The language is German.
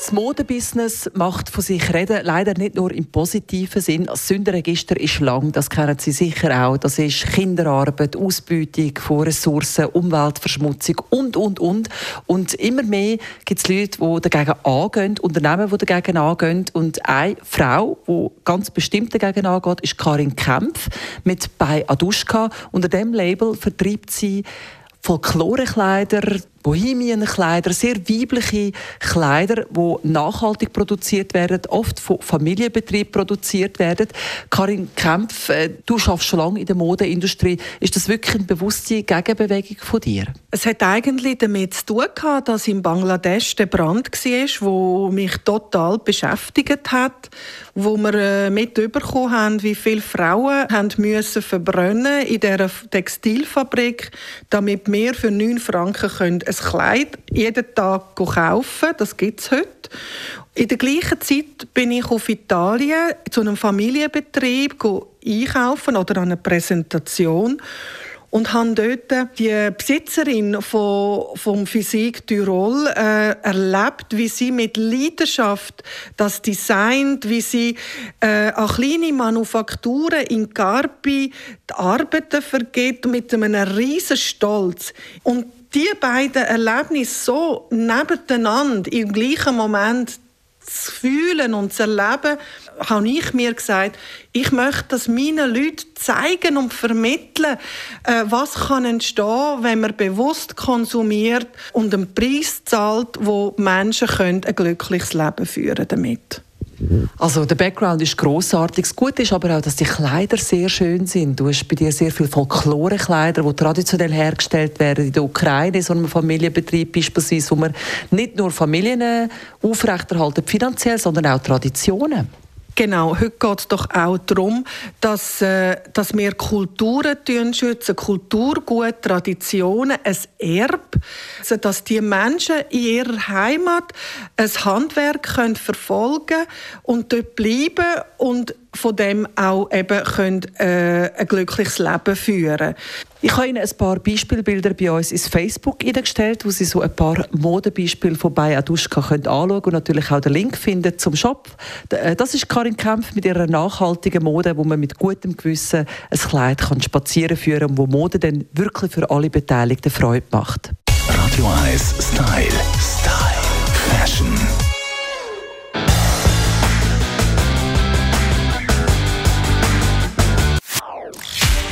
Das Modebusiness macht von sich reden, leider nicht nur im positiven Sinn. Das Sündenregister ist lang, das kennen Sie sicher auch. Das ist Kinderarbeit, Ausbeutung von Ressourcen, Umweltverschmutzung und, und, und. Und immer mehr gibt es Leute, die dagegen angehen, Unternehmen, die dagegen angehen. Und eine Frau, die ganz bestimmt dagegen angeht, ist Karin Kempf mit «Bei Aduschka». Unter dem Label vertreibt sie Folklorekleider, Bohemienkleider, sehr weibliche Kleider, die nachhaltig produziert werden, oft von Familienbetrieben produziert werden. Karin Kempf, äh, du schaffst schon lange in der Modeindustrie. Ist das wirklich eine bewusste Gegenbewegung von dir? Es hat eigentlich damit zu tun gehabt, dass in Bangladesch der Brand war, der mich total beschäftigt hat, wo wir äh, mitbekommen haben, wie viele Frauen haben müssen verbrennen in dieser Textilfabrik, damit wir für 9 Franken können ein Kleid jeden Tag kaufen. Das gibt es heute. In der gleichen Zeit bin ich auf Italien zu einem Familienbetrieb einkaufen oder an einer Präsentation und habe dort die Besitzerin von, vom Physik Tirol äh, erlebt, wie sie mit Leidenschaft das designt, wie sie äh, an kleine Manufakturen in Carpi die Arbeiten vergeht mit einem riesen Stolz. Und die beiden Erlebnisse so nebeneinander im gleichen Moment zu fühlen und zu erleben, habe ich mir gesagt, ich möchte das meinen Leuten zeigen und vermitteln, äh, was kann entstehen, wenn man bewusst konsumiert und einen Preis zahlt, wo Menschen können ein glückliches Leben führen damit. Also der Background ist großartig. Das Gute ist aber auch, dass die Kleider sehr schön sind. Du hast bei dir sehr viele Folklore-Kleider, die traditionell hergestellt werden in der Ukraine, so einem Familienbetrieb beispielsweise, wo man nicht nur Familien aufrechterhalten finanziell, sondern auch Traditionen. Genau, heute geht es doch auch darum, dass, äh, dass wir Kulturen schützen, Kulturgut, Traditionen, ein Erb, also dass die Menschen in ihrer Heimat ein Handwerk können verfolgen und dort bleiben und von dem auch eben können, äh, ein glückliches Leben führen Ich habe Ihnen ein paar Beispielbilder bei uns ins Facebook eingestellt, wo Sie so ein paar Modebeispiele von bei Aduschka können anschauen und natürlich auch den Link finden zum Shop. Äh, das ist Karin Kempf mit ihrer nachhaltigen Mode, wo man mit gutem Gewissen ein Kleid kann spazieren führen und wo Mode dann wirklich für alle Beteiligten Freude macht. Radio 1 Style. Style. Fashion.